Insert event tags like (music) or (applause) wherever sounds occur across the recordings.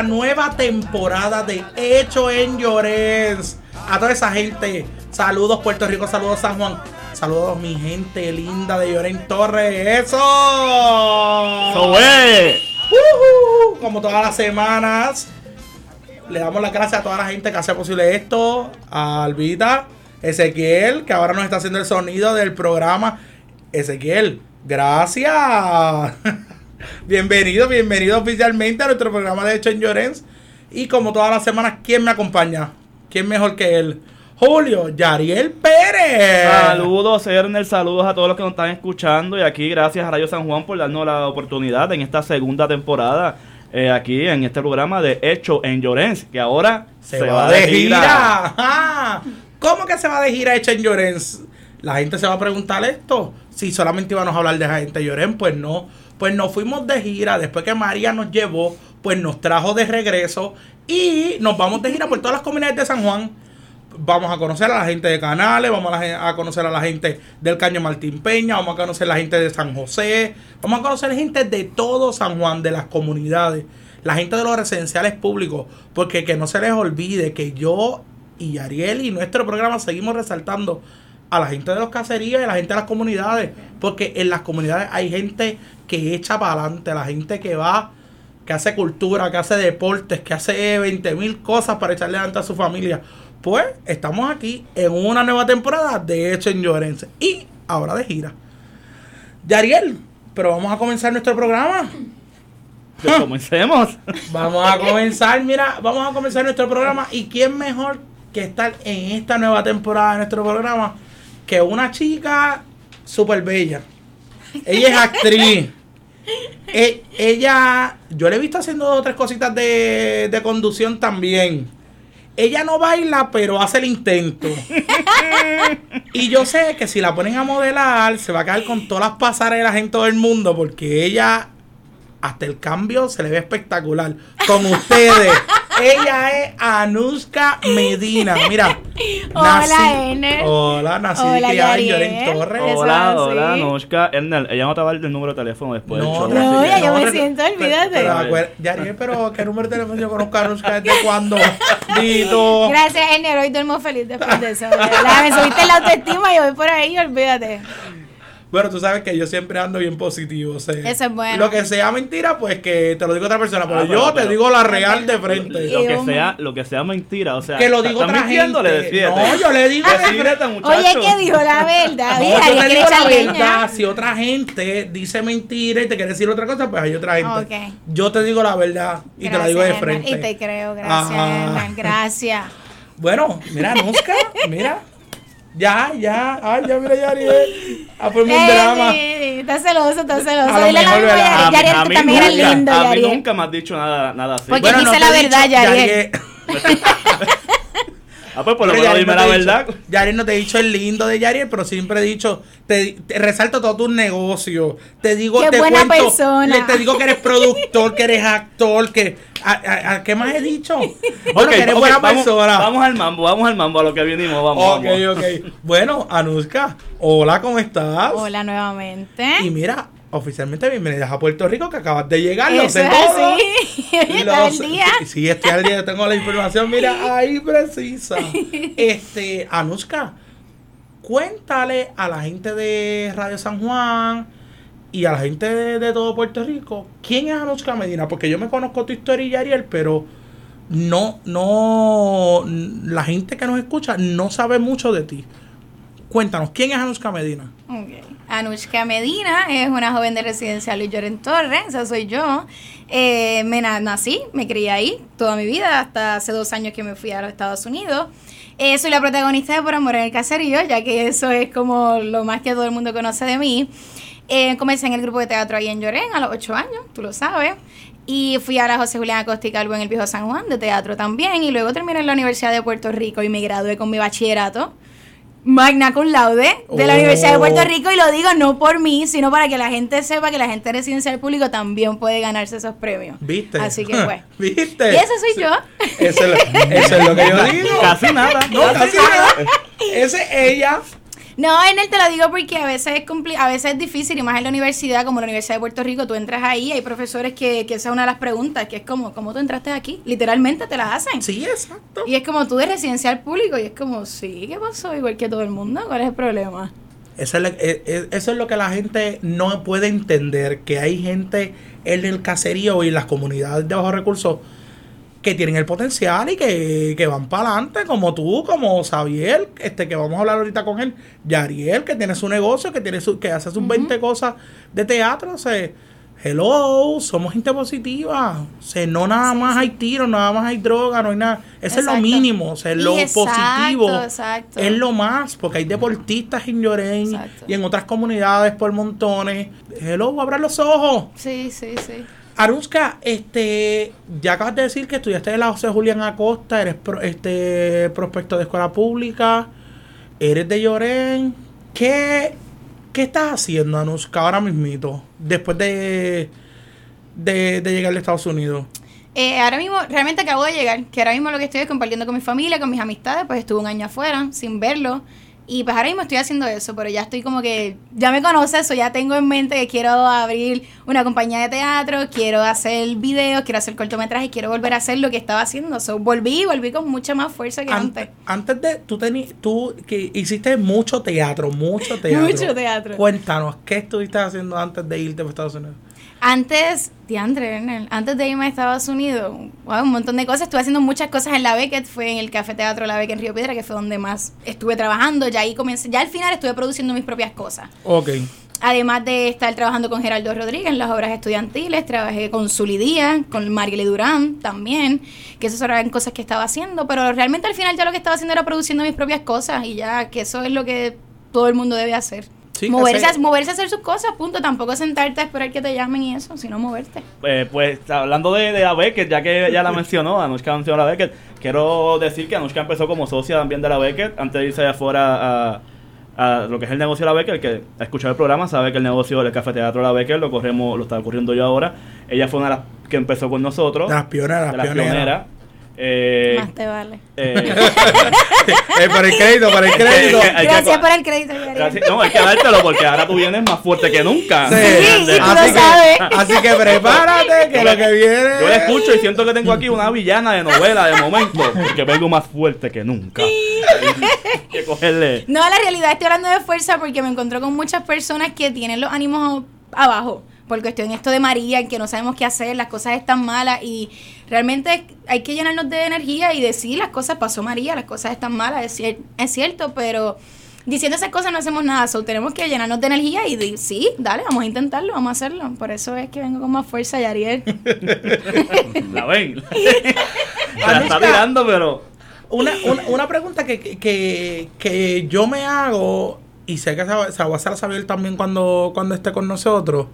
la nueva temporada de Hecho en Llorens. A toda esa gente, saludos Puerto Rico, saludos San Juan, saludos mi gente linda de Llorens Torres, eso. ¡Eso es! Ujú, Como todas las semanas, le damos las gracias a toda la gente que hace posible esto, a Albita, Ezequiel, que ahora nos está haciendo el sonido del programa. Ezequiel, gracias. (laughs) bienvenido, bienvenido oficialmente a nuestro programa de Hecho en Llorens. Y como todas las semanas, ¿quién me acompaña? ¿Quién mejor que él? Julio Yariel Pérez. Saludos, Ernel, saludos a todos los que nos están escuchando. Y aquí, gracias a Radio San Juan por darnos la oportunidad en esta segunda temporada, eh, aquí en este programa de Hecho en Llorens, que ahora Se, va, de gira. (laughs) ¿Cómo que se va de gira hecha en Llorens? La gente se va a preguntar esto. Si solamente íbamos a hablar de gente de Llorens, pues no. Pues nos fuimos de gira. Después que María nos llevó, pues nos trajo de regreso. Y nos vamos de gira por todas las comunidades de San Juan. Vamos a conocer a la gente de Canales, vamos a, la a conocer a la gente del Caño Martín Peña, vamos a conocer a la gente de San José, vamos a conocer gente de todo San Juan, de las comunidades, la gente de los residenciales públicos, porque que no se les olvide que yo y Ariel y nuestro programa seguimos resaltando a la gente de los caseríos y a la gente de las comunidades, porque en las comunidades hay gente que echa para adelante, la gente que va, que hace cultura, que hace deportes, que hace 20 mil cosas para echarle adelante a su familia. Pues estamos aquí en una nueva temporada de Hecho en Llorense y ahora de gira. Yariel, pero vamos a comenzar nuestro programa. Pues comencemos. (laughs) Vamos a comenzar, mira, vamos a comenzar nuestro programa. ¿Y quién mejor que estar en esta nueva temporada de nuestro programa que una chica súper bella? Ella es actriz. (laughs) E- ella, yo le he visto haciendo dos o tres cositas de, de conducción también. Ella no baila, pero hace el intento. (laughs) y yo sé que si la ponen a modelar, se va a quedar con todas las pasarelas en todo el mundo, porque ella hasta el cambio se le ve espectacular. Con ustedes, (laughs) ella es Anuska Medina. Mira, Hola, Ener. Hola, nací Hola, criada en Torres. Hola, hola, así. Noshka. Ernel, ella no te va a dar el número de teléfono después No, del show. no, ya yo me pero- siento, pero- olvídate. Pero, Yariel, pero ¿qué número de teléfono yo conozco a Anuska desde cuándo? Dito. Gracias, Ener. Hoy duermo feliz después de eso. verdad. Me subiste la autoestima y voy por ahí, olvídate. Bueno, tú sabes que yo siempre ando bien positivo. o sea, Eso es bueno. Lo que sea mentira, pues que te lo digo otra persona. Pero Ah, yo pero- te pero- digo la real de frente. Lo que sea, lo que sea mentira, o sea, Que lo digo ¿estás otra gente. No, yo le digo (laughs) de frente. muchacho. Oye, ¿qué dijo la verdad? No, Mira, yo ella te digo la leña. verdad. Si otra gente dice mentira y te quiere decir otra cosa, pues hay otra gente. Ok. Yo te digo la verdad y te la digo de frente. Hernán. Y te creo, gracias. Hernán, Gracias. Bueno, mira, Nusca, mira. Ya, ya. Ay, ya, mira, Yariel. Ah, pues un Eh, drama. sí, sí, Está celoso, está celoso. A Dile la mejor, misma ¿verdad? a Yariel. Yariel, tú también eres nunca, lindo, a mí nunca me has dicho nada, nada así. Porque dice te la verdad, Yariel. (laughs) ah, pues por lo menos dime no la verdad. Yariel no te he dicho el lindo de Yariel, pero siempre he dicho, te, te resalto todos tus negocios. Te digo, Qué te buena cuento, persona. le- te digo que eres productor, que eres actor, que. ¿A, a- a qué más he dicho? Bueno, que eres buena vamos, persona. Vamos al mambo, vamos al mambo, a lo que vinimos, vamos. ok, vamos. ok. Bueno, Anuska, hola, ¿cómo estás? Hola nuevamente. Y mira, oficialmente bienvenidas a Puerto Rico, que acabas de llegar, Eso sé es todo. así. (laughs) Lo Está el sé. día. Sí, estoy al día, yo tengo la información, mira, (laughs) ahí precisa. (laughs) Este, Anuska, cuéntale a la gente de Radio San Juan y a la gente de, de todo Puerto Rico, ¿quién es Anuska Medina? Porque yo me conozco tu historia y Ariel, pero no, no, la gente que nos escucha no sabe mucho de ti. Cuéntanos, ¿quién es Anuska Medina? Ok. Anushka Medina es una joven de residencia Luis Lloren Torres, esa soy yo. Eh, me na- nací, me crié ahí toda mi vida, hasta hace dos años que me fui a los Estados Unidos. Eh, soy la protagonista de Por Amor en el Caserío, ya que eso es como lo más que todo el mundo conoce de mí. Eh, comencé en el grupo de teatro ahí en Llorén a los ocho años, tú lo sabes. Y fui a la José Julián Acosta Calvo en el Viejo San Juan de teatro también. Y luego terminé en la Universidad de Puerto Rico y me gradué con mi bachillerato. Magna cum laude de la Oh. Universidad de Puerto Rico y lo digo no por mí, sino para que la gente sepa que la gente residencial público también puede ganarse esos premios. ¿Viste? Así que (laughs) pues. ¿Viste? Y ese soy yo. Eso es, lo, eso es lo que yo digo. Casi nada. No, casi nada. Ese es ella. No, en él te lo digo porque a veces es compli- a veces es difícil y más en la universidad como la Universidad de Puerto Rico, tú entras ahí, hay profesores que, que esa es una de las preguntas, que es como, ¿cómo tú entraste aquí? Literalmente te las hacen. Sí, exacto. Y es como tú de residencial público y es como, sí, ¿qué pasó? Igual que todo el mundo, ¿cuál es el problema? Eso es, lo, eh, eh, eso es lo que la gente no puede entender, que hay gente en el caserío y en las comunidades de bajos recursos que tienen el potencial y que, que van para adelante, como tú, como Xavier, este que vamos a hablar ahorita con él, Yariel, que tiene su negocio, que tiene su, que hace sus 20 cosas de teatro, o sea, hello, somos gente positiva, o sea, no nada más hay tiros, nada más hay droga, no hay nada, eso es lo mínimo, o sea, lo Exacto, positivo. exacto. es lo más, porque hay deportistas en Llorén y en otras comunidades por montones, hello, abran los ojos. Sí, sí, sí. Aruska, este, ya acabas de decir que estudiaste en la José Julián Acosta, eres pro- este prospecto de escuela pública, eres de Llorén. ¿Qué, qué estás haciendo, Anuska, ahora mismito? Después de, de, de llegar a Estados Unidos. Eh, ahora mismo, realmente acabo de llegar, que ahora mismo lo que estoy es compartiendo con mi familia, con mis amistades, pues estuve un año afuera sin verlo. Y pues ahora mismo estoy haciendo eso, pero ya estoy como que, ya me conoces, eso ya tengo en mente que quiero abrir una compañía de teatro, quiero hacer videos, quiero hacer cortometrajes, quiero volver a hacer lo que estaba haciendo. So, volví, volví con mucha más fuerza que antes. Antes, antes de, tú tení, tú que hiciste mucho teatro, mucho (laughs) teatro. Mucho teatro. Cuéntanos, ¿qué estuviste haciendo antes de irte a Estados Unidos? Antes, diantre, Ernel, antes de irme a Estados Unidos, wow, un montón de cosas. Estuve haciendo muchas cosas en la Beckett, fue en el Café Teatro La Beckett en Río Piedra, que fue donde más estuve trabajando. Ya ahí comencé, ya al final estuve produciendo mis propias cosas. Ok. Además de estar trabajando con Geraldo Rodríguez en las obras estudiantiles, trabajé con Zulidía, con Marielle Durán también, que esas eran cosas que estaba haciendo, pero realmente al final ya lo que estaba haciendo era produciendo mis propias cosas y ya que eso es lo que todo el mundo debe hacer. Sí, moverse, hacer- a, moverse a hacer sus cosas, punto. Tampoco sentarte a esperar que te llamen y eso, sino moverte. Eh, pues hablando de, de la Beckett, ya que ya la (laughs) mencionó, Anushka mencionó la Beckett, quiero decir que Anushka empezó como socia también de la Beckett antes de irse allá afuera a, a lo que es el negocio de la Beckett. El que ha escuchado el programa sabe que el negocio del Café Teatro de la Beckett lo corremos, lo está corriendo yo ahora. Ella fue una de las que empezó con nosotros. De las pioneras, de las pioneras. pioneras. Eh, Más te vale. eh, (laughs) Eh, para el crédito, para el crédito. Hay que- Gracias por el crédito. Gracias- no, hay que dártelo porque ahora tú vienes más fuerte que nunca. Sí, Sí, y tú así, lo que, sabes. así que prepárate, que lo que viene. Yo la escucho y siento que tengo aquí una villana de novela de momento, porque vengo más fuerte que nunca. Hay que cogerle. No, la realidad estoy hablando de fuerza porque me encontró con muchas personas que tienen los ánimos abajo. Porque estoy en esto de María, en que no sabemos qué hacer, las cosas están malas y realmente hay que llenarnos de energía y decir las cosas, pasó María, las cosas están malas, es, cier- es cierto, pero diciendo esas cosas no hacemos nada, so, tenemos que llenarnos de energía y decir, sí, dale, vamos a intentarlo, vamos a hacerlo. Por eso es que vengo con más fuerza, Yariel. (laughs) La ven. (laughs) La está tirando, pero. Una, una, una pregunta que, que, que yo me hago, y sé que se, va- a hacer a Xavier también cuando, cuando esté con nosotros.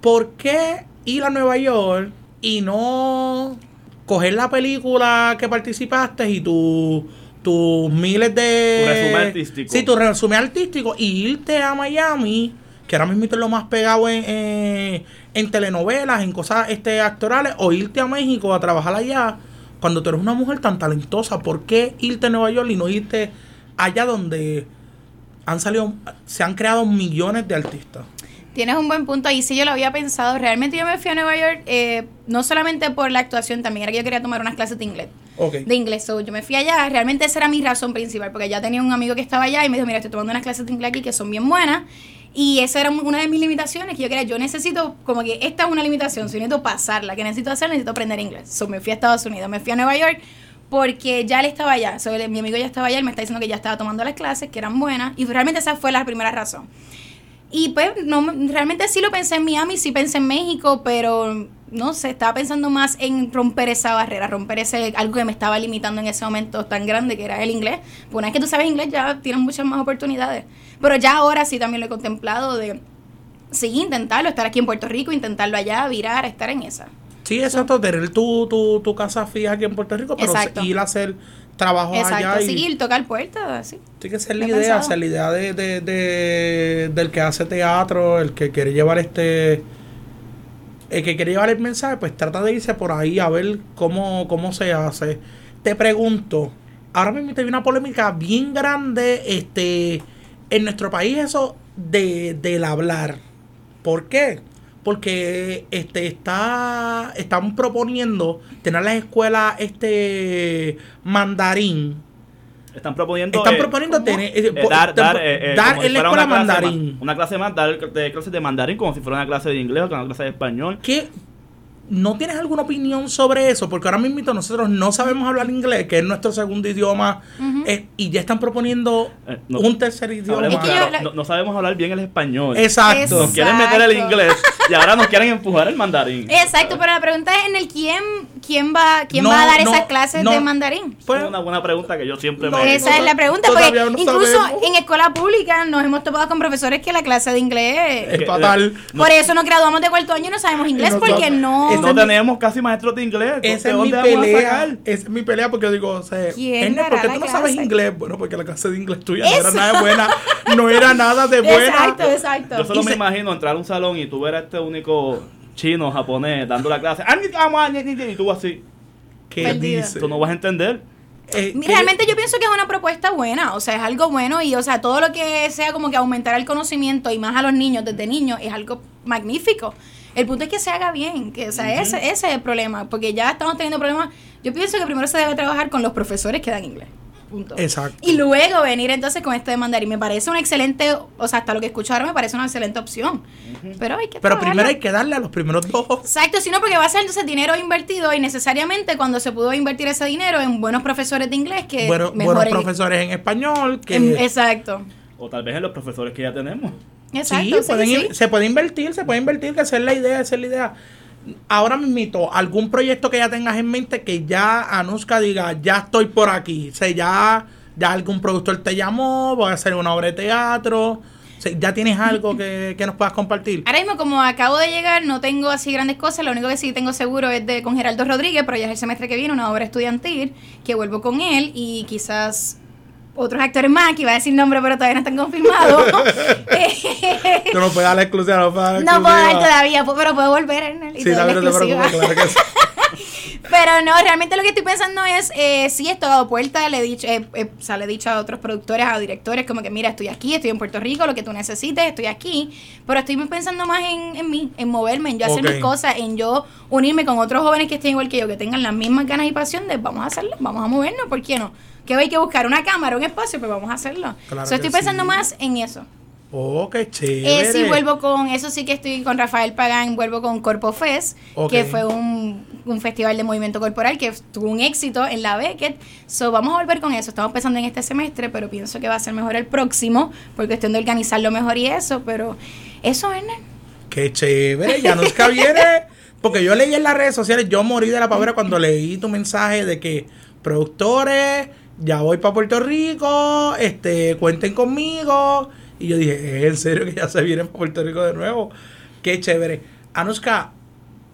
¿Por qué ir a Nueva York y no coger la película que participaste y tu- tus miles de... Tu resumen artístico. Sí, tu resumen artístico y irte a Miami, que ahora mismo es lo más pegado en, en, en telenovelas, en cosas este, actorales, o irte a México a trabajar allá, cuando tú eres una mujer tan talentosa, ¿por qué irte a Nueva York y no irte allá donde han salido, se han creado millones de artistas? Tienes un buen punto ahí, sí yo lo había pensado. Realmente yo me fui a Nueva York eh, no solamente por la actuación, también era que yo quería tomar unas clases de inglés. Ok. De inglés, so, yo me fui allá, realmente esa era mi razón principal, porque ya tenía un amigo que estaba allá y me dijo, mira, estoy tomando unas clases de inglés aquí que son bien buenas. Y esa era una de mis limitaciones, que yo quería, yo necesito, como que esta es una limitación, si necesito pasarla, que necesito hacer, necesito aprender inglés. So, me fui a Estados Unidos, me fui a Nueva York porque ya él estaba allá, so, mi amigo ya estaba allá, él me está diciendo que ya estaba tomando las clases, que eran buenas, y realmente esa fue la primera razón. Y pues no, realmente sí lo pensé en Miami, sí pensé en México, pero no sé, estaba pensando más en romper esa barrera, romper ese algo que me estaba limitando en ese momento tan grande que era el inglés. Pues una vez que tú sabes inglés ya tienes muchas más oportunidades. Pero ya ahora sí también lo he contemplado de sí, intentarlo, estar aquí en Puerto Rico, intentarlo allá, virar, estar en esa. Sí, exacto, tener tu, tu, tu casa fija aquí en Puerto Rico, pero Exacto. ir a hacer trabajo allá. Exacto, seguir, tocar puertas, así. Tiene que ser la idea, pensado. o sea, la idea de, de, de- del que hace teatro, el que quiere llevar este, el que quiere llevar el mensaje, pues trata de irse por ahí a ver cómo, cómo se hace. Te pregunto, ahora mismo hay una polémica bien grande, este, en nuestro país eso de, del hablar. ¿Por qué? Porque este está están proponiendo tener las escuelas este mandarín Están proponiendo. están eh, proponiendo tener eh, eh, dar, te- dar, eh, dar como si en la escuela una mandarín. más- una clase más, dar de clases de mandarín como si fuera una clase de inglés o una clase de español. ¿Qué? ¿No tienes alguna opinión sobre eso? Porque ahora mismo nosotros no sabemos hablar inglés, que es nuestro segundo idioma, eh, y ya están proponiendo Eh, no. un tercer idioma. Hablemos Es que yo- claro, la- no, no sabemos hablar bien el español. Exacto. Nos quieren meter el Exacto. inglés y ahora nos quieren empujar el mandarín. Exacto, pero la pregunta es en el quién, quién va, quién No, va a dar no, esas clases no. de mandarín. Pues, es una buena pregunta que yo siempre No, me Esa es la pregunta, porque incluso sabemos. en escuela pública nos hemos topado con profesores que la clase de inglés... es fatal. Por eso nos graduamos de cuarto año y no sabemos inglés, no porque no... No es mi- tenemos casi maestros de inglés. Esa ¿De es mi dónde vamos a pelea. sacar? Esa es mi pelea porque yo digo, o sea, ¿Quién Ernest, ¿por qué tú no sabes inglés? Bueno, porque la clase de inglés tuya no era nada de buena. No era nada de buena. (laughs) Exacto, exacto. Yo solo Y me se- imagino entrar a un salón y tú ver a este único chino japonés dando la clase. "Ah, ni- ma, ni- ni- ni", Y tú así. ¿Qué Perdida. dice? Tú no vas a entender. Eh, que- Realmente yo pienso que es una propuesta buena, o sea, es algo bueno y, o sea, todo lo que sea como que aumentar el conocimiento y más a los niños desde niños es algo magnífico. El punto es que se haga bien, que, o sea, ese, ese es el problema, porque ya estamos teniendo problemas. Yo pienso que primero se debe trabajar con los profesores que dan inglés. Punto. Exacto. Y luego venir entonces con este de mandarín. Me parece una excelente, o sea, hasta lo que escucho ahora me parece una excelente opción. Pero hay que Pero primero hay que darle a los primeros dos. Exacto, sino porque va a ser entonces dinero invertido y necesariamente cuando se pudo invertir ese dinero en buenos profesores de inglés que Bueno, buenos profesores en español. Que, en- exacto. O tal vez en los profesores que ya tenemos. Exacto, sí, sí, pueden sí. se puede invertir, se puede invertir, que esa es la idea, esa es la idea. Ahora mismito, algún proyecto que ya tengas en mente que ya Anuska diga, ya estoy por aquí. O sea, ya, ya algún productor te llamó, voy a hacer una obra de teatro. O sea, ya tienes algo que, que nos puedas compartir. Ahora mismo, como acabo de llegar, no tengo así grandes cosas. Lo único que sí tengo seguro es de con Geraldo Rodríguez, pero ya es el semestre que viene, una obra estudiantil, que vuelvo con él y quizás otros actores más, que iba a decir nombre, pero todavía no están confirmados. (laughs) Tú no puedes dar la exclusiva, no puedes dar no puedo dar todavía, pero puedo volver en el Sí, claro que sí. (laughs) Pero no, realmente lo que estoy pensando es, eh, sí, he tocado puerta, le he dicho, eh, eh, o sea, le he dicho a otros productores, a directores, como que mira, estoy aquí, estoy en Puerto Rico, lo que tú necesites, estoy aquí. Pero estoy pensando más en, en mí, en moverme, en yo hacer mis cosas, en yo unirme con otros jóvenes que estén igual que yo, que tengan las mismas ganas y pasión de vamos a hacerlo, vamos a movernos, ¿por qué no? Que hay que buscar una cámara, un espacio, pues vamos a hacerlo. Claro So, estoy pensando sí. más en eso. Oh, qué chévere. Eh, sí, vuelvo con, eso sí que estoy con Rafael Pagán, vuelvo con Corpo Fest, que fue un, un festival de movimiento corporal que tuvo un éxito en la Beckett. So, vamos a volver con eso. Estamos pensando en este semestre, pero pienso que va a ser mejor el próximo, por cuestión de organizarlo mejor y eso, pero eso, Ernest. Qué chévere, ya nos viene. (laughs) Porque yo leí en las redes sociales, yo morí de la pavera cuando leí tu mensaje de que productores, ya voy para Puerto Rico, este, cuenten conmigo. Y yo dije, ¿es en serio que ya se vienen para Puerto Rico de nuevo? Qué chévere. Anuska,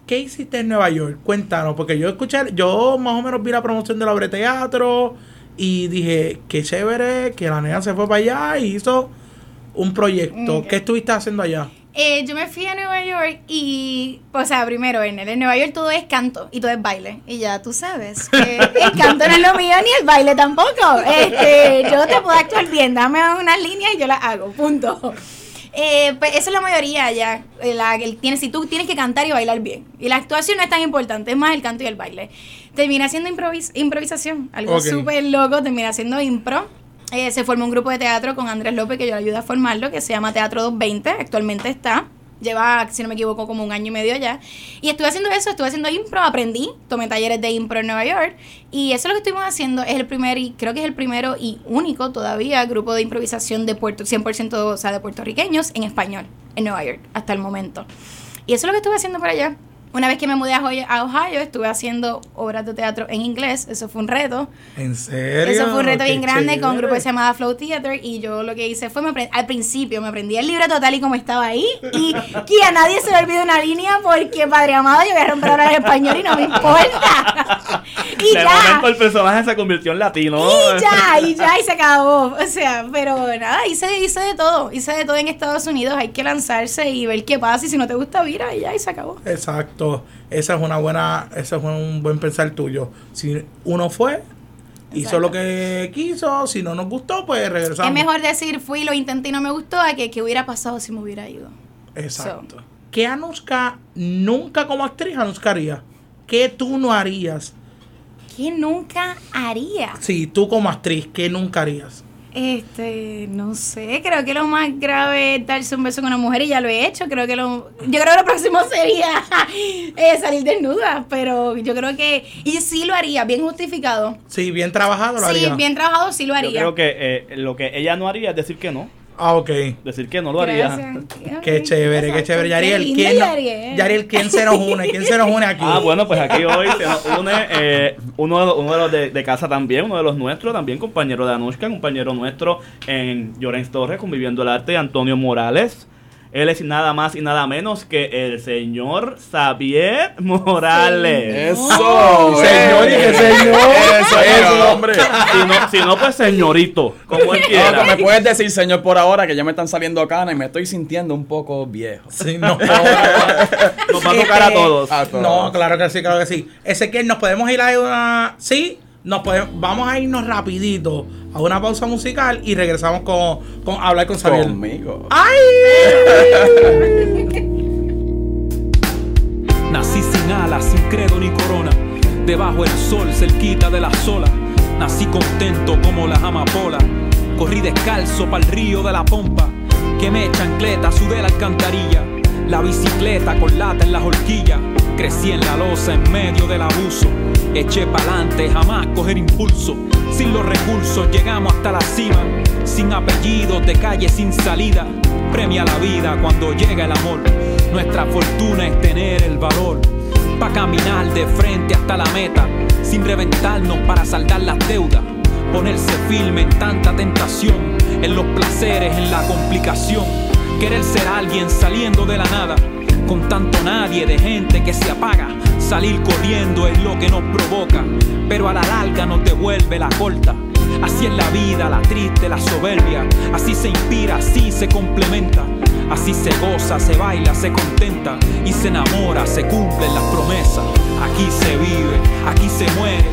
¿qué hiciste en Nueva York? Cuéntanos, porque yo escuché, yo más o menos vi la promoción de la obra de teatro y dije, qué chévere que la nena se fue para allá y hizo un proyecto. ¿Qué estuviste haciendo allá? Eh, yo me fui a Nueva York y, o sea, primero, Ernest, en Nueva York todo es canto y todo es baile. Y ya tú sabes que (laughs) el canto no es lo mío ni el baile tampoco. Este, yo te puedo actuar bien, dame unas líneas y yo las hago, punto. Eh, pues esa es la mayoría ya. Eh, La, el, tienes, si tú tienes que cantar y bailar bien. Y la actuación no es tan importante, es más el canto y el baile. Terminé haciendo improvis- improvisación, algo Ok. súper loco, terminé haciendo impro. Eh, se formó un grupo de teatro con Andrés López, que yo le ayudé a formarlo, que se llama Teatro 220, actualmente está. Lleva, si no me equivoco, como un año y medio ya. Y estuve haciendo eso, estuve haciendo impro, aprendí, tomé talleres de impro en Nueva York. Y eso es lo que estuvimos haciendo. Es el primer, y creo que es el primero y único todavía grupo de improvisación de Puerto, 100% o sea, de puertorriqueños en español en Nueva York, hasta el momento. Y eso es lo que estuve haciendo por allá. Una vez que me mudé a Ohio, a Ohio, estuve haciendo obras de teatro en inglés. Eso fue un reto. ¿En serio? Eso fue un reto Qué bien grande con un grupo que se llamaba Flow Theater y yo lo que hice fue, me aprend- al principio me aprendí el libro total y como estaba ahí y que a nadie se le olvide una línea porque, padre amado, yo voy a romper ahora el español y no me importa. (laughs) y de ya. momento el personaje se convirtió en latino. Y ya, y ya, y se acabó. O sea, pero nada, hice, hice de todo. Hice de todo en Estados Unidos. Hay que lanzarse y ver qué pasa. Y si no te gusta, mira, y ya, y se acabó. Exacto. Esa es una buena, ese es un buen pensar tuyo. Si uno fue, hizo lo que quiso, si no nos gustó, pues regresamos. Es mejor decir fui, lo intenté y no me gustó, a que qué hubiera pasado si me hubiera ido. Exacto. ¿Qué Anuska nunca como actriz Anuska haría? ¿Qué tú no harías? ¿Qué nunca haría? Sí, tú como actriz, ¿qué nunca harías? Este, no sé, creo que lo más grave es darse un beso con una mujer y ya lo he hecho. Creo que lo, yo creo que lo próximo (laughs) sería eh, salir desnuda, pero yo creo que, y sí lo haría, bien justificado. Sí, bien trabajado lo Sí, haría. bien trabajado, sí lo Yo haría. creo que eh, lo que ella no haría es decir que no. Ah, ok. Decir que no lo haría. Qué chévere, qué chévere. Yariel, ¿quién, no- Yariel. Yariel, ¿quién se nos une? ¿Quién se nos une aquí? Ah, bueno, pues aquí hoy se nos une eh, uno de los, uno de, los de, de casa también, uno de los nuestros también, compañero de Anushka, compañero nuestro en Llorens Torres, conviviendo el arte, Antonio Morales. Él es nada más y nada menos que el señor Xavier Morales. Eso, Señor, y eh. que señor. Eso, eso, hombre. Si no, si no, pues señorito, como él No, quiera. que me puedes decir, señor, por ahora que ya me están saliendo canas y me estoy sintiendo un poco viejo. Sí, no. (laughs) Nos va a tocar a todos. A todos. No, claro que sí, claro que sí. Ezequiel, nos podemos ir a una. Sí, nos podemos, vamos a irnos rapidito a una pausa musical y regresamos con, con hablar con Xavier. Conmigo. ¡Ay! (laughs) Nací sin alas, sin credo ni corona. Debajo el sol, cerquita de la sola. Nací contento como las amapolas. Corrí descalzo pa'l río de la pompa. Quemé chancleta, sudé la alcantarilla. La bicicleta con lata en las horquillas. Crecí en la losa en medio del abuso. Eché pa'lante, jamás coger impulso. Sin los recursos llegamos hasta la cima. Sin apellidos de calle sin salida. Premia la vida cuando llega el amor. Nuestra fortuna es tener el valor. Pa' caminar de frente hasta la meta. Sin reventarnos para saldar las deudas. Ponerse firme en tanta tentación. En los placeres, en la complicación. Querer ser alguien saliendo de la nada. Con tanto nadie de gente que se apaga. Salir corriendo es lo que nos provoca. Pero a la larga nos devuelve la corta. Así es la vida, la triste, la soberbia. Así se inspira, así se complementa. Así se goza, se baila, se contenta y se enamora, se cumplen las promesas. Aquí se vive, aquí se muere,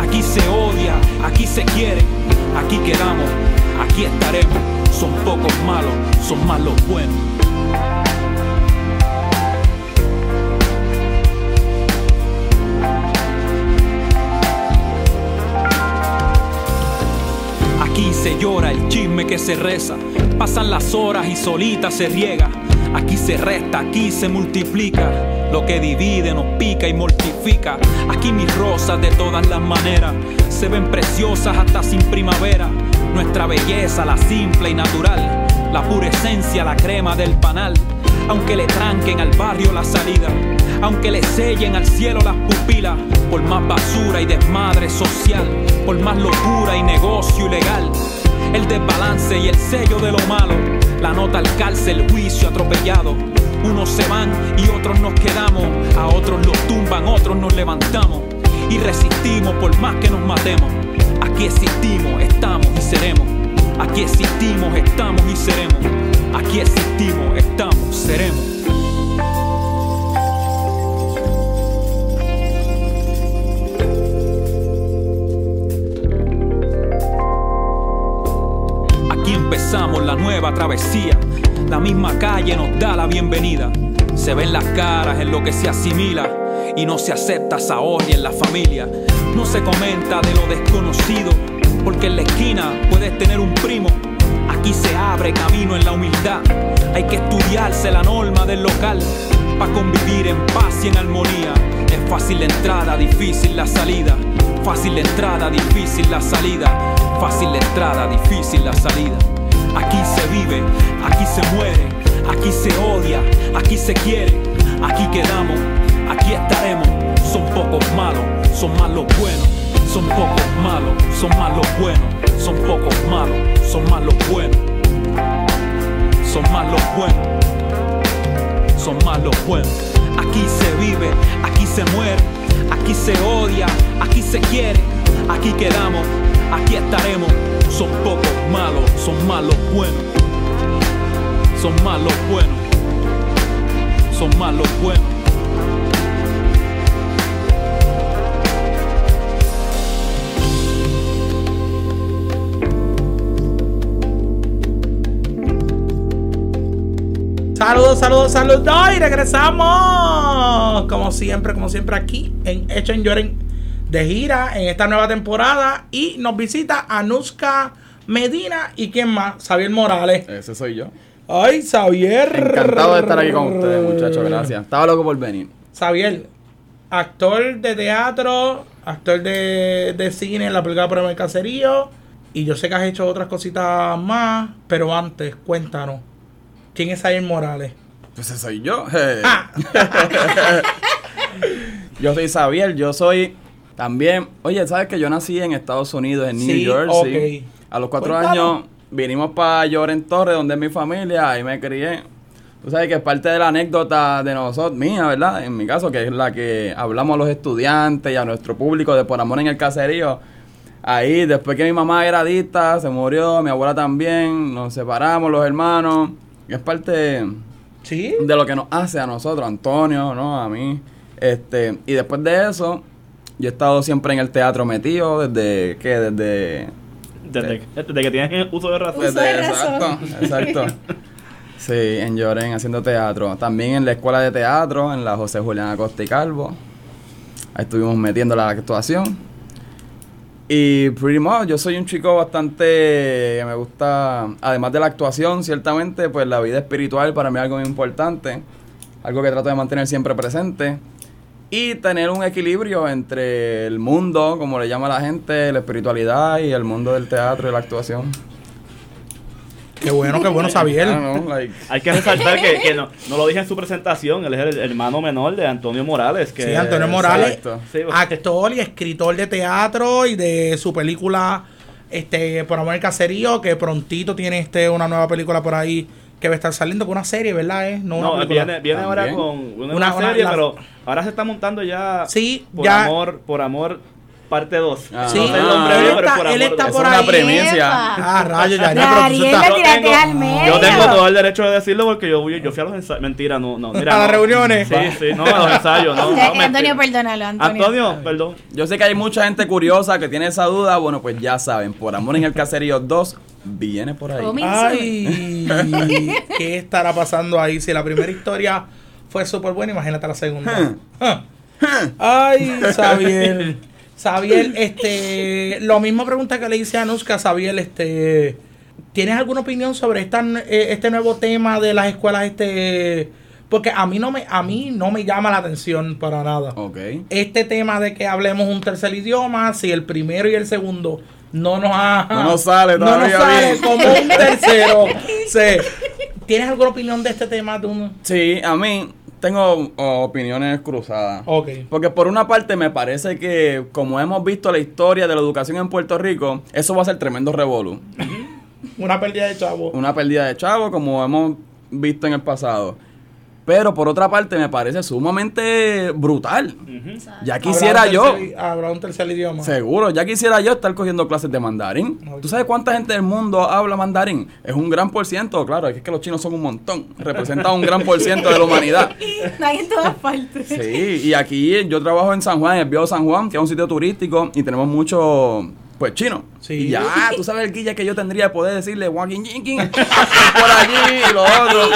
aquí se odia, aquí se quiere, aquí quedamos, aquí estaremos. Son pocos malos, son más los buenos. Aquí se llora el chisme que se reza. Pasan las horas y solita se riega. Aquí se resta, aquí se multiplica. Lo que divide nos pica y mortifica. Aquí mis rosas de todas las maneras se ven preciosas hasta sin primavera. Nuestra belleza, la simple y natural. La pura esencia, la crema del panal. Aunque le tranquen al barrio la salida. Aunque le sellen al cielo las pupilas. Por más basura y desmadre social. Por más locura y negocio ilegal. El desbalance y el sello de lo malo. La nota al cárcel, juicio atropellado. Unos se van y otros nos quedamos. A otros los tumban, otros nos levantamos. Y resistimos por más que nos matemos. Aquí existimos, estamos y seremos. Aquí existimos, estamos y seremos. Aquí existimos, estamos, seremos. Empezamos la nueva travesía. La misma calle nos da la bienvenida. Se ven las caras en lo que se asimila y no se acepta esa odia en la familia. No se comenta de lo desconocido, porque en la esquina puedes tener un primo. Aquí se abre camino en la humildad. Hay que estudiarse la norma del local para convivir en paz y en armonía. Es fácil la entrada, difícil la salida. Fácil la entrada, difícil la salida. Fácil la entrada, difícil la salida. Aquí se vive, aquí se muere, aquí se odia, aquí se quiere, aquí quedamos, aquí estaremos. Son pocos malos, son más los buenos. Son pocos malos, son más los buenos. Son pocos malos, son más los buenos. Son más los buenos. Son más los buenos. Aquí se vive, aquí se muere, aquí se odia, aquí se quiere, aquí quedamos, aquí estaremos. Son pocos malos, son más los buenos. Son más los buenos. Son más los buenos. Saludos, saludos, saludos. Y regresamos. Como siempre, como siempre, aquí en Hecho en Lloren de gira en esta nueva temporada. Y nos visita Anuska Medina. ¿Y quién más? Xavier Morales. Ese soy yo. Ay, Xavier. Encantado de estar aquí con ustedes, muchachos. Gracias. Estaba loco por venir. Xavier, actor de teatro, actor de, de cine en la película Por el Caserío. Y yo sé que has hecho otras cositas más. Pero antes, cuéntanos. ¿Quién es Xavier Morales? Pues ese soy yo. (laughs) Ah, (laughs) Yo soy Xavier, yo soy también. Oye, ¿sabes que yo nací en Estados Unidos, en New Sí, Jersey? A los cuatro años vinimos para Lloren Torres, donde es mi familia, ahí me crié. Tú sabes que es parte de la anécdota de nosotros, mía, ¿verdad? En mi caso, que es la que hablamos a los estudiantes y a nuestro público de Por Amor en el Caserío. Ahí, después que mi mamá era adicta, se murió, mi abuela también, nos separamos los hermanos. Es parte sí. de lo que nos hace a nosotros, Antonio, ¿no? A mí. Este, y después de eso, yo he estado siempre en el teatro metido desde que desde Desde, desde que tienes uso de razón. Uso de desde- razón. exacto, exacto. (laughs) Sí, en Lloren haciendo teatro. También en la escuela de teatro, en la José Julián Acosta y Calvo. Ahí estuvimos metiendo la actuación. Y pretty much, yo soy un chico bastante que me gusta, además de la actuación, ciertamente, pues la vida espiritual para mí es algo muy importante, algo que trato de mantener siempre presente y tener un equilibrio entre el mundo, como le llama la gente, la espiritualidad y el mundo del teatro y la actuación. Qué bueno, qué bueno, Xavier. Ah, no, like, (laughs) Hay que resaltar que, que no, no lo dije en su presentación, él es el hermano menor de Antonio Morales. Que Sí, Antonio Morales, actor y escritor de teatro y de su película este Por amor al caserío, que prontito tiene este una nueva película por ahí que va a estar saliendo con una serie, ¿verdad? eh? No, una No, viene, viene ahora con una, Una- serie, la- pero ahora se está montando ya Sí, por ya. amor, por amor, parte 2. Ah. Sí, no sé el nombre él bien, pero está- por él está por es una ahí. premicia. Ah, pero tú Yariel, estás- la Yo tengo- al medio. Yo tengo todo el derecho de decirlo porque yo, fui- yo fui a los ensayos. Mentira, no, no. Mira, A las reuniones. Sí, sí, no, a los ensayos, no. no, Antonio, perdónalo, Antonio. Antonio, perdón. Yo sé que hay mucha gente curiosa que tiene esa duda. Bueno, pues ya saben, por Amor en el Caserío 2 viene por ahí. Ay, (laughs) ¿qué estará pasando ahí? Si la primera historia fue súper buena, imagínate la segunda. Ay, Xavier. (laughs) Xavier, este, lo mismo pregunta que le hice a Anuska, Xavier, este, ¿tienes alguna opinión sobre esta, eh, este nuevo tema de las escuelas, este, porque a mí no me, a mí no me llama la atención para nada. Ok. Este tema de que hablemos un tercer idioma, si el primero y el segundo no nos ha, No nos sale no nos sale bien. como un tercero. (laughs) Sí. ¿Tienes alguna opinión de este tema? Uno? Sí, a mí tengo opiniones cruzadas. Ok. Porque por una parte me parece que, como hemos visto la historia de la educación en Puerto Rico, eso va a ser tremendo revolú. Una pérdida de chavo. Una pérdida de chavo, como hemos visto en el pasado. Pero por otra parte me parece sumamente brutal. Ya quisiera Habrá yo, tercer- Habrá un tercer idioma. seguro, ya quisiera yo estar cogiendo clases de mandarín. ¿Tú sabes cuánta gente del mundo habla mandarín? Es un gran por ciento, claro, es que los chinos son un montón. Representan un gran por ciento de la humanidad. (laughs) Hay en todas partes. Sí, y aquí yo trabajo en San Juan, en el Viejo San Juan, que es un sitio turístico, y tenemos mucho, pues, chino. Sí. Y ya, tú sabes el guilla que yo tendría de poder decirle, Joaquín Jinkin, (laughs) por allí y lo otro.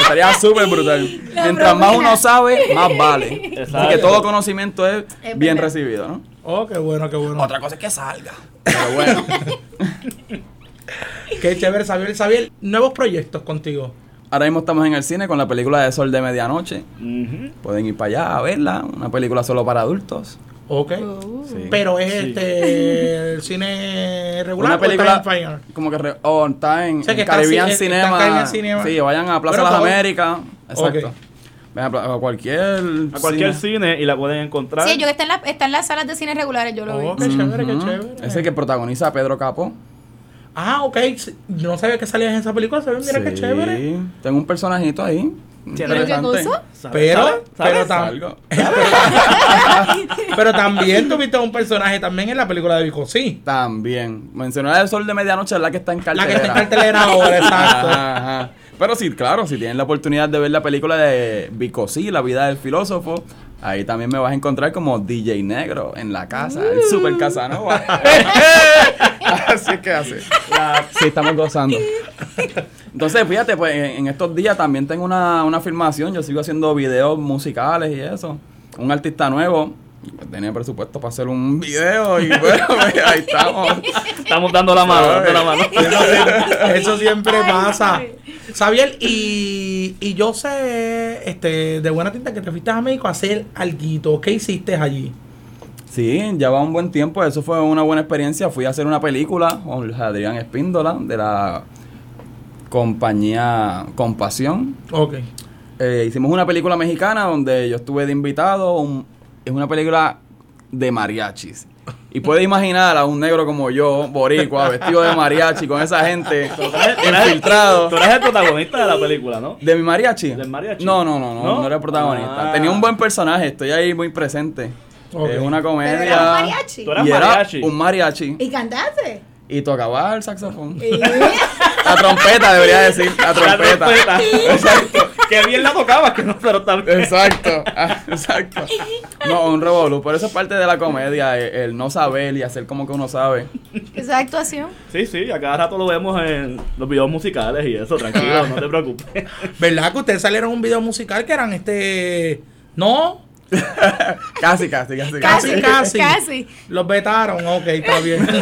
Estaría súper brutal. La Mientras más uno sabe, más vale. Exacto. Porque todo conocimiento es, Es bien verdad. recibido, ¿no? Oh, qué bueno, qué bueno. Otra cosa es que salga. Pero bueno. (laughs) Qué chévere, Xavier. Xavier, nuevos proyectos contigo. Ahora mismo estamos en el cine con la película de Sol de Medianoche. Pueden ir para allá a verla. Una película solo para adultos. Ok. Uh. Sí. Pero es Sí. este el cine regular Una película o está en como que re- oh, está en, O sea, que en está Caribbean está en Cinema. Caribbean Cinema. Sí, vayan a Plaza Pero Las Américas. Exacto. Ok. Ven A a cualquier. A cualquier cine. cine y la pueden encontrar. Sí, yo que está en, la, está en las salas de cine regulares, yo lo Oh, vi. qué chévere, qué Ujú. chévere. Ese que protagoniza a Pedro Capó. Ah, ok. No sabía que salías en esa película. ¿sabes? Mira qué Sí, chévere. Tengo un personajito ahí. ¿Pero qué Interesante. cosa? ¿Sabes? Pero, pero, tam- Algo. (laughs) (laughs) pero también tuviste un personaje también en la película de Vico, sí. También. Mencionar el sol de medianoche es la que está en La cartelera. que está en cartelera ahora, exacto. Ajá, ajá. Pero sí, claro, si tienen la oportunidad de ver la película de Bicosí, La vida del filósofo, ahí también me vas a encontrar como DJ Negro en la casa, el super Casanova. (laughs) así es que así. (laughs) Sí, estamos gozando. Entonces, fíjate, pues en estos días también tengo una, una filmación, yo sigo haciendo videos musicales y eso. Un artista nuevo. Tenía presupuesto para hacer un video y (laughs) bueno, pues, ahí estamos. Estamos dando la mano, dando la mano. Eso siempre Ay, pasa. Xavier, y, y yo sé, este, de buena tinta que te fuiste a México a hacer alguito. ¿Qué hiciste allí? Sí, ya va un buen tiempo, eso fue una buena experiencia. Fui a hacer una película con Adrián Espíndola de la compañía Compasión. Ok. Eh, hicimos una película mexicana donde yo estuve de invitado. un- es una película de mariachis. Y puedes imaginar a un negro como yo, boricua, vestido de mariachi, con esa gente infiltrado. Tú eres el protagonista de la película, ¿no? ¿De mi mariachi? ¿Del mariachi? No, no, no, no, ¿No? no, era el protagonista. Ah. Tenía un buen personaje, estoy ahí muy presente. Es una comedia. Pero era un mariachi. Tú eras y era mariachi. un mariachi. ¿Y cantaste? Y tocaba el saxofón. ¿Y? (laughs) La trompeta, debería decir. La La trompeta. trompeta. Exacto. Qué bien la tocabas, que no, pero también. Exacto, ah, exacto. No, un revolú. Por eso es parte de la comedia, el, el no saber y hacer como que uno sabe. Esa actuación. Sí, sí, a cada rato lo vemos en los videos musicales y eso, tranquilo, no te preocupes. ¿Verdad que ustedes salieron un video musical que eran este. No, (laughs) Casi, casi, casi. casi, casi. Casi. Los vetaron, ok, está bien. (laughs)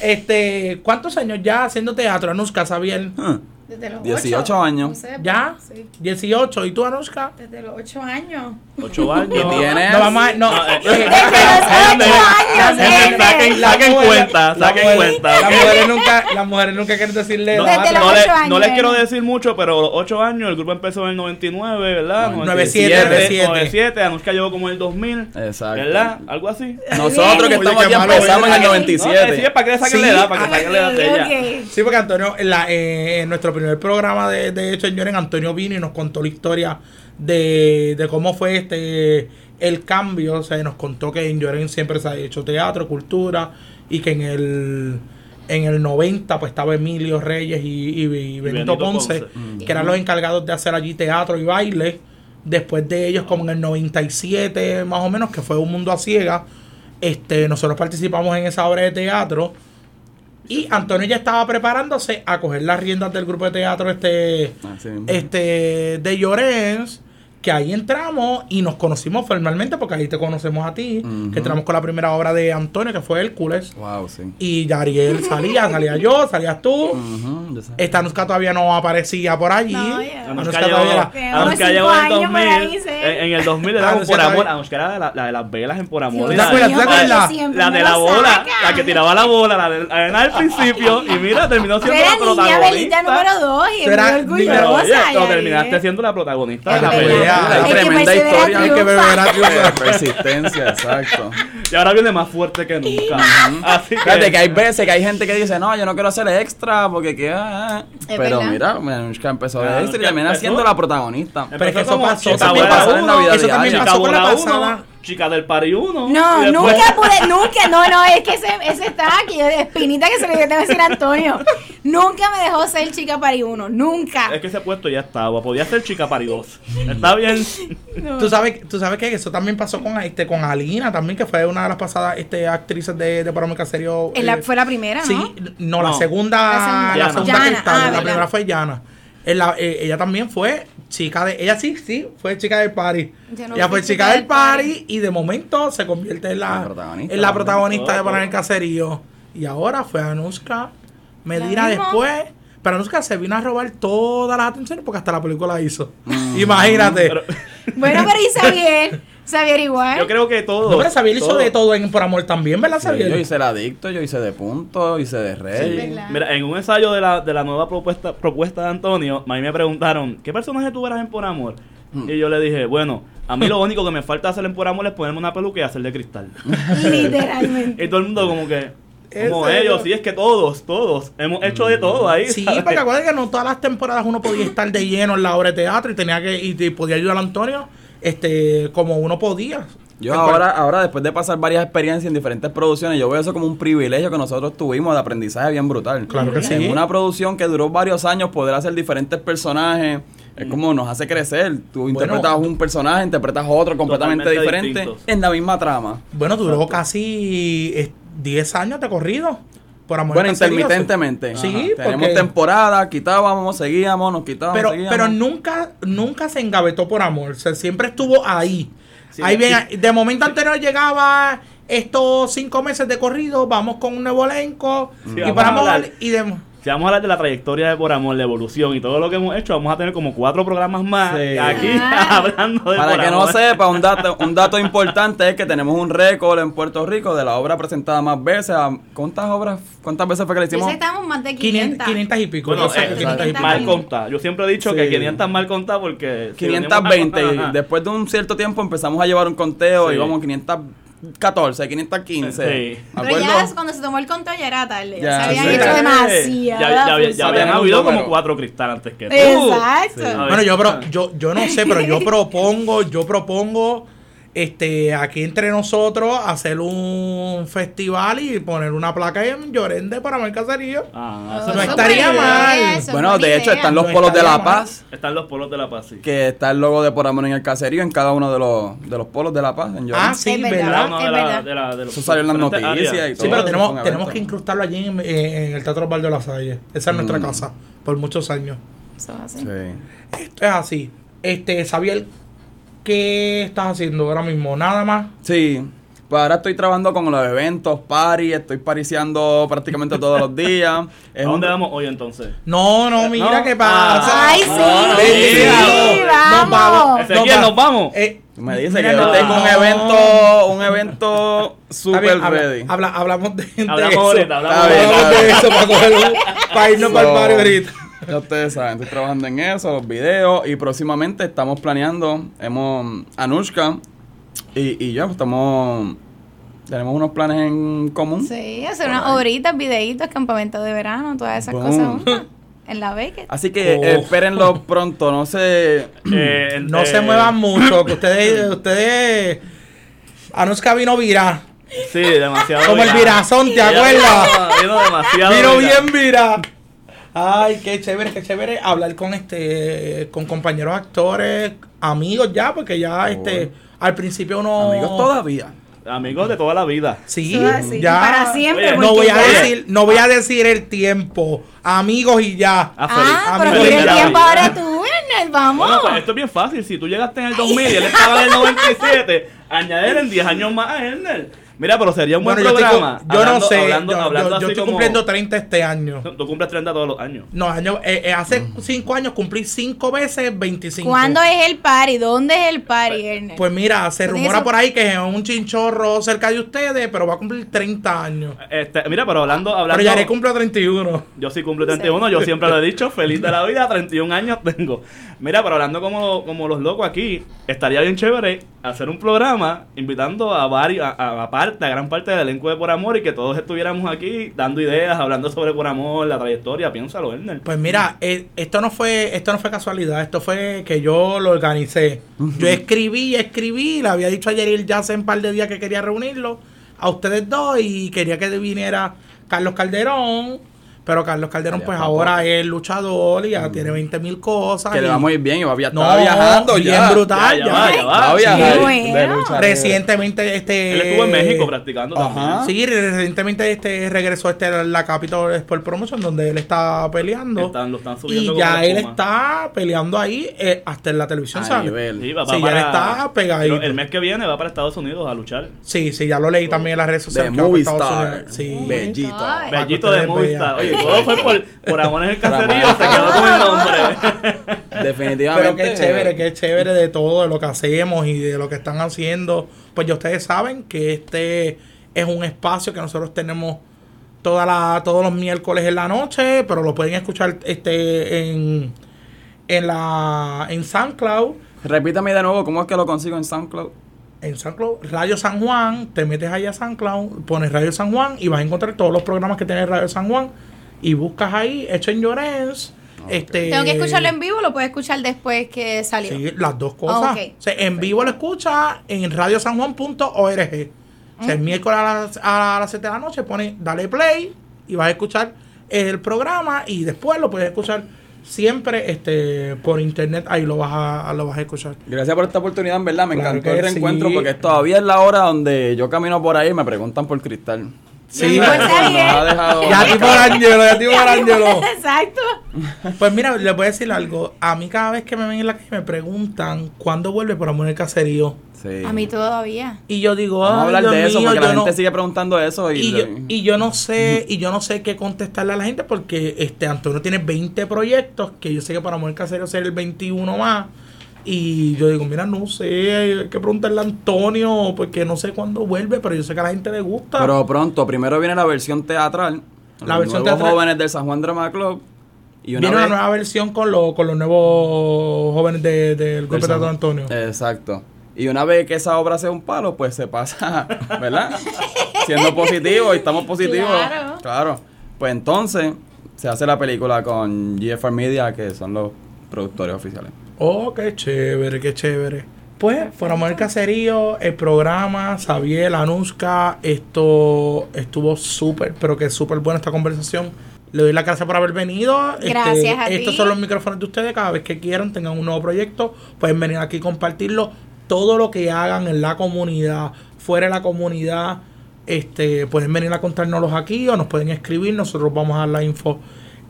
Este, ¿cuántos años ya haciendo teatro, Anushka, Xavier? Ah, Desde los 18 ocho. años. No sé, ¿Ya? Sí. 18. ¿Y tú, Anushka? Desde los 8 años. Ocho años. ¿Y tienes? No, vamos a. No. (laughs) Desde los 8 años. Saquen, saquen cuenta, saquen cuenta. Las mujeres nunca, las mujeres nunca quieren decirle No, Desde los no, años, les quiero decir mucho, pero los 8 años, el grupo empezó en el 99, ¿verdad? 97, 97, 97. 97, Anushka llegó como en el 2000, Exacto. ¿verdad? Algo así. Nosotros que estamos aquí empezamos en el No, eh, sí, es 97. para que le saquen la edad, para que saquen la edad de ella. ok. Sí, porque Antonio, eh, en nuestro primer programa de, de Señores, Antonio vino y nos contó la historia de, de cómo fue este el cambio. O sea, nos contó que en Lloren siempre se ha hecho teatro, cultura, y que en el en el 90 pues estaba Emilio Reyes y, y- y Benito, Benito Ponce, Ponce. que eran los encargados de hacer allí teatro y baile. Después de ellos, como en el 97 más o menos, que fue Un Mundo a Ciega, este, nosotros participamos en esa obra de teatro. Y Antonio ya estaba preparándose a coger las riendas del grupo de teatro este, mismo. este de Llorens, que ahí entramos y nos conocimos formalmente, porque ahí te conocemos a ti, Ujú. que entramos con la primera obra de Antonio, que fue Hércules. Wow, sí. Y Yariel salía, salía yo, salías tú. Yo sé. Esta Anuska todavía no aparecía por allí. No, ya. Anuska Anushka llegó, era- cinco llegó en el años por 2000. ahí, sí. en, en el 2000 era Ah, por amor. bien. Anushka era la, la de las velas en por amor. La- La me de la bola, la que tiraba la bola, la de la arena al principio. Y mira, terminó siendo la niña belita protagonista. número 2 y niña- oye, orgullosa. pero terminaste siendo la protagonista de la verdad. Película. Hay tremenda historia. Hay que beber a triunfar. (laughs) Persistencia, exacto. Y ahora viene más fuerte que nunca. Así Fíjate que que. hay veces que hay gente que dice, no, yo no quiero hacer extra porque queda. Es Pero verdad. mira, Anushka empezó Ah, de extra y termina siendo la protagonista. Pero es que eso como pasó, eso también pasa en la uno, vida eso también pasó con la pasada. uno, Chica del Pari 1. No, nunca (laughs) pude, nunca, no, no, es que ese, ese está aquí, de espinita que se le dio que decir a Antonio. Nunca me dejó ser chica pari uno, nunca. Es que ese puesto ya estaba. Podía ser Chica Pari 2. Está bien. No. Tú sabes, tú sabes que eso también pasó con este con Alina también, que fue una de las pasadas este, actrices de, de Parome Caserio. La- eh, fue la primera, ¿no? Sí, no, la segunda, La la segunda. segunda, Yana, que está, ah, la verdad. primera fue Yana. La- eh, ella también fue chica de, ella sí, sí, fue chica del party. No ella fue chica del party y de momento se convierte en la, La protagonista. en la protagonista de. Parome Caserío. Y ahora fue Anuska Medina después. Pero Anuska se vino a robar todas las atenciones porque hasta la película la hizo. Mm. Imagínate. Pero- Bueno, pero Isabel, Xavier igual. Yo creo que todo. No, pero Xavier hizo de todo en Por Amor también, ¿verdad, Sí, Xavier? yo hice el adicto, yo hice de punto, hice de rey. verdad. Mira, en un ensayo de la, de la nueva propuesta, propuesta de Antonio, a mí me preguntaron, ¿qué personaje tú eras en Por Amor? Hmm. Y yo le dije, bueno, a mí lo único que me falta hacer en Por Amor es ponerme una peluca y hacer de cristal. (laughs) Literalmente. y todo el mundo como que, como ellos, sí, es que todos, todos, hemos hecho de todo ahí. Sí, ¿sabes? porque acuérdate que no todas las temporadas uno podía estar de lleno en la obra de teatro y tenía que y, y podía ayudar a Antonio este como uno podía. Yo En ahora, ahora después de pasar varias experiencias en diferentes producciones, yo veo eso como un privilegio que nosotros tuvimos de aprendizaje bien brutal. Claro que En sí. una producción que duró varios años, poder hacer diferentes personajes, es como nos hace crecer. Tú interpretas un personaje, interpretas otro completamente diferente distintos. en la misma trama. Bueno, duró casi eh, 10 años de corrido. Por amor Bueno, intermitentemente. Sí, Ajá. Tenemos porque- temporada, quitábamos, seguíamos, nos quitábamos, Pero, seguíamos. pero nunca, nunca se engavetó por amor. O sea, siempre estuvo ahí. Sí, ahí y- bien, de momento anterior llegaba estos cinco meses de corrido, vamos con un nuevo elenco Sí, y vamos paramos y de, Si vamos a hablar de la trayectoria de Por Amor, la evolución y todo lo que hemos hecho, vamos a tener como cuatro programas más Sí. aquí Ah. (laughs) hablando de Para Por que no sepa, un dato, (laughs) un dato importante es que tenemos un récord en Puerto Rico de la obra presentada más veces. ¿A ¿Cuántas obras, cuántas veces fue que le hicimos? estamos más de 500, 500. 500 y pico. Bueno, yo sé que eh, 500 y pico. mal contada. Yo siempre he dicho Sí. que 500 mal contadas porque... si 520 venimos a- y después de un cierto tiempo empezamos a llevar un conteo Sí. y vamos 514, 515. Sí. ¿Me Pero ya cuando se tomó el control ya era tarde. Ya, Ya, se habían sí. hecho demasiado. Ya, ya, había- ya habían habido como cuatro cristal antes que tú. Exacto. Sí. Bueno, yo, pero, yo, yo no sé, pero yo (laughs) propongo, yo propongo este aquí entre nosotros hacer un festival y poner una placa en Llorende para el caserío. Ah, Eso no es estaría mal. eso Bueno, de hecho idea. están los No polos de La mal. Paz, están los polos de la paz, sí. que está el logo de Por Amor en el caserío en cada uno de los, de los polos de La Paz. En Llorens. Ah, sí, Es verdad. de es la- verdad. de la- de los Eso salió en las noticias y Sí, todo. pero eso tenemos, tenemos que incrustarlo allí en, en el Teatro Osvaldo La Salle. Esa es nuestra Mm. casa por muchos años. Eso es así. Sí. Esto es así. Este, Xavier, ¿qué estás haciendo ahora mismo? Nada más. Sí, pues ahora estoy trabajando con los eventos, party, estoy pariciando prácticamente todos los días. (laughs) ¿A Es dónde un- vamos hoy entonces? No, no, mira No. qué pasa. Ay, sí, Ah, sí, Nos vamos. Ezequiel, nos vamos. Eh, Me dice mira, que no, yo tengo un evento, un evento super bien, habla- ready. habla- hablamos de, de Hablamos eso. ahorita, hablamos de eso para, coger, para irnos para el barrio ahorita. Ya ustedes saben, estoy trabajando en eso, los videos y próximamente estamos planeando, hemos, Anushka y, y yo estamos, tenemos unos planes en común. Sí, hacer unas obritas, videitos, campamentos de verano, todas esas Boom. cosas. (laughs) En la beca. Así que Oh. espérenlo (laughs) pronto, no sé, Eh, No eh, se muevan mucho, que ustedes, (laughs) ustedes, Anuska vino vira, Sí, demasiado. como el virazón, ¿te acuerdas? Vino, vino demasiado. Vino bien vira. Ay, qué chévere, qué chévere hablar con este, con compañeros actores, amigos ya, porque ya este, al principio uno... amigos todavía. Amigos de toda la vida. Sí, ya. para siempre, Oye, no voy a decir, no voy a decir el tiempo, amigos y ya. Ah, feliz. Ah, a pero el tiempo ahora tú, Ernest, vamos. Bueno, pues esto es bien fácil. Si tú llegaste en el 2000 y él estaba en el 97, añadir en 10 años más a Ernest. Mira, pero sería un buen Bueno, programa. yo no Hablando- sé, Hablando, yo, hablando estoy como- cumpliendo 30 este año. Tú cumples 30 todos los años. No, año, eh, eh, hace 5 años cumplí 5 veces 25. ¿Cuándo es el party? ¿Dónde es el party, Ernest? Pues mira, se rumora por ahí que es un chinchorro cerca de ustedes, pero va a cumplir 30 años. Este, mira, pero hablando, hablando. Pero Yaré cumple 31. Yo sí cumplo 31, yo siempre lo he dicho, feliz de la vida, 31 años tengo. Mira, pero hablando como, como los locos aquí, estaría bien chévere hacer un programa invitando a varios, a, parte, a gran parte del elenco de Por Amor y que todos estuviéramos aquí dando ideas, hablando sobre Por Amor, la trayectoria, piénsalo, Ernest. Pues mira, eh, esto no fue esto no fue casualidad, esto fue que yo lo organicé. Yo escribí, escribí, le había dicho ayer el ya hace un par de días que quería reunirlo a ustedes dos y quería que viniera Carlos Calderón, pero Carlos Calderón Ya, pues papá. ahora es luchador y ya tiene 20 mil cosas. Que le y- va muy bien y va via- No, estaba viajando bien ya. brutal. Ya, ya. ya va, ya va. Viajar de bueno. Recientemente este Él estuvo en México practicando Ajá. también. Sí, recientemente este regresó este a la Capitol Sport Promotion donde él está peleando. Están- lo están subiendo y ya él está peleando ahí eh, hasta en la televisión, nivel. Sí, va, Sí, ya para, él está pegadito. El mes que viene va para Estados Unidos a luchar. Sí, sí, ya lo leí también en las redes De sociales. que va para Estados Movistar. Unidos. Sí. Bellito. Bellito de Movistar. vean. Todo fue por, por amor en el caserío, se quedó con el nombre. (laughs) Definitivamente. Pero qué chévere, qué chévere de todo, de lo que hacemos y de lo que están haciendo. Pues ya ustedes saben que este es un espacio que nosotros tenemos toda la, todos los miércoles en la noche, pero lo pueden escuchar este en, en la en SoundCloud. Repítame de nuevo, ¿cómo es que lo consigo en SoundCloud? En SoundCloud, Radio San Juan, te metes ahí a SoundCloud, pones Radio San Juan y vas a encontrar todos los programas que tiene Radio San Juan y buscas ahí, hecho en Llorens. Este, Tengo que escucharlo en vivo, lo puedes escuchar después que salió. Sí, las dos cosas. Ah, ok. O sea, en vivo lo escucha en radiosanjuan.org. O sea, el miércoles a las, a las 7 de la noche pone dale play y vas a escuchar el programa y después lo puedes escuchar siempre este por internet, ahí lo vas a, lo vas a escuchar. Gracias por esta oportunidad, en verdad. Me Claro encantó el reencuentro sí. porque todavía es la hora donde yo camino por ahí y me preguntan por cristal. Sí. (laughs) Nos ha dejado (laughs) Ya tipo Angelo, ya tipo Angelo. Exacto. Pues mira, les voy a decir algo. A mí cada vez que me ven en la calle me preguntan cuándo vuelve por amor el caserío. Sí. A mí todavía. Y yo digo, Vamos a "Ay, hablar Dios de eso mío, porque la gente no- sigue preguntando eso. Y, y yo, y yo no sé y yo no sé qué contestarle a la gente porque este Antonio tiene 20 proyectos que yo sé que para Mujer Casero será el 21 más y yo digo mira no sé hay que preguntarle a Antonio porque no sé cuándo vuelve pero yo sé que a la gente le gusta Pero pronto, primero viene la versión teatral. La los versión nuevos teatral. jóvenes del San Juan Drama Club. Y una viene vez- una nueva versión con, los con los nuevos jóvenes de- del golpe de Antonio Exacto. Y una vez que esa obra sea un palo, pues se pasa, (laughs) ¿verdad? Siendo positivo y estamos positivos. Claro. Claro. Pues entonces se hace la película con GFR Media, que son los productores oficiales. Oh, qué chévere, qué chévere. Pues, amor al caserío, el programa, Xavier, Anuska, esto estuvo súper, pero que súper buena esta conversación. Le doy las gracias por haber venido. Este, Gracias a ti. Estos son los micrófonos de ustedes. Cada vez que quieran, tengan un nuevo proyecto, pueden venir aquí y compartirlo. Todo lo que hagan en la comunidad, fuera de la comunidad, este, pueden venir a contárnoslos aquí o nos pueden escribir. Nosotros vamos a dar la info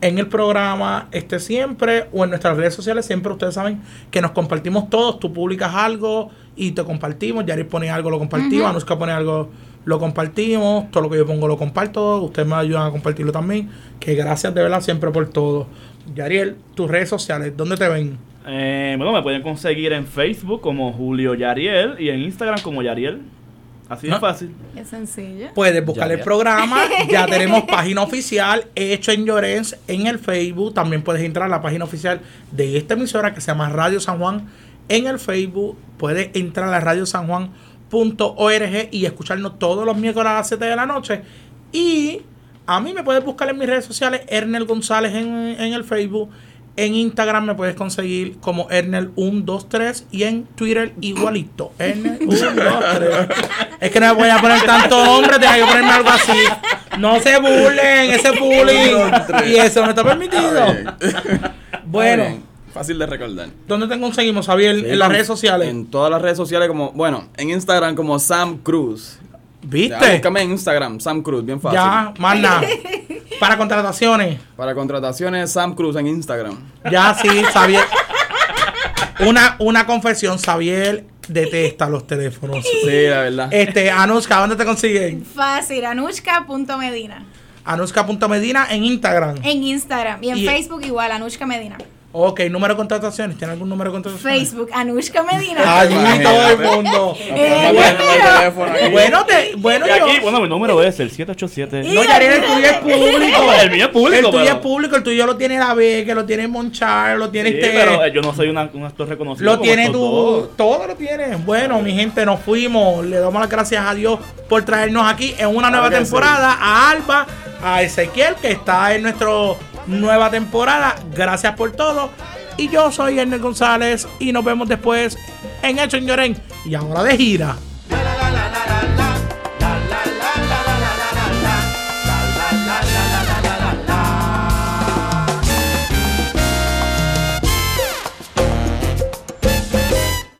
en el programa este siempre o en nuestras redes sociales. Siempre ustedes saben que nos compartimos todos. Tú publicas algo y te compartimos. Yaris pone algo, lo compartimos. Anuska pone algo, lo compartimos. Todo lo que yo pongo lo comparto. Ustedes me ayudan a compartirlo también. Que gracias de verdad siempre por todo. Yariel, tus redes sociales, ¿dónde te ven? Eh, bueno, me pueden conseguir en Facebook como Julio Yariel y en Instagram como Yariel. Así de fácil. Es sencillo. Puedes buscar Ya, el ya. programa. Ya (laughs) tenemos página oficial hecho en Llorens en el Facebook. También puedes entrar a la página oficial de esta emisora que se llama Radio San Juan en el Facebook. Puedes entrar a la radiosanjuan.org y escucharnos todos los miércoles a las 7 de la noche. Y a mí me puedes buscar en mis redes sociales, Ernel González en, en el Facebook. En Instagram me puedes conseguir como Ernel123 y en Twitter igualito. (coughs) Ernel123. es que no me voy a poner tanto nombre, tengo que ponerme algo así. No se burlen, ese bullying. Y eso no está permitido. Bueno. Fácil de recordar. ¿dónde te conseguimos, Javier? Sí, en las redes sociales. En todas las redes sociales, como, bueno, en Instagram como Sam Cruz. Ya, ¿Viste? búscame en Instagram, Sam Cruz, bien fácil. Ya, más nada. (laughs) Para contrataciones. Para contrataciones, Sam Cruz en Instagram. Ya sí, Xavier. Una, una confesión, Xavier detesta los teléfonos. Sí, la verdad. Este, Anuska, ¿dónde te consiguen? Fácil, anushka.medina. Anuska.medina en Instagram. En Instagram y en Y- Facebook igual, Anushka Medina. Ok, número de contrataciones. ¿Tiene algún número de contrataciones? Facebook, Anushka Medina. Allí Imagínate. todo el mundo. Eh, Bueno, el. Bueno, te, bueno, Y yo. aquí, bueno, mi número es el 787. No, Yariel, el tuyo es público. (laughs) El mío es público, El tuyo pero- es público, el tuyo lo tiene la B, que lo tiene Monchar, lo tiene Sí, este. pero eh, yo no soy una, un actor reconocido. Lo tiene tú, dos. todo lo tiene. Bueno, mi gente, nos fuimos. Le damos las gracias a Dios por traernos aquí en una nueva temporada. A Alba, a Ezequiel, que está en nuestra nueva temporada. Gracias por todo. Y yo soy Ernest González y nos vemos después en Hecho en. Y ahora de gira.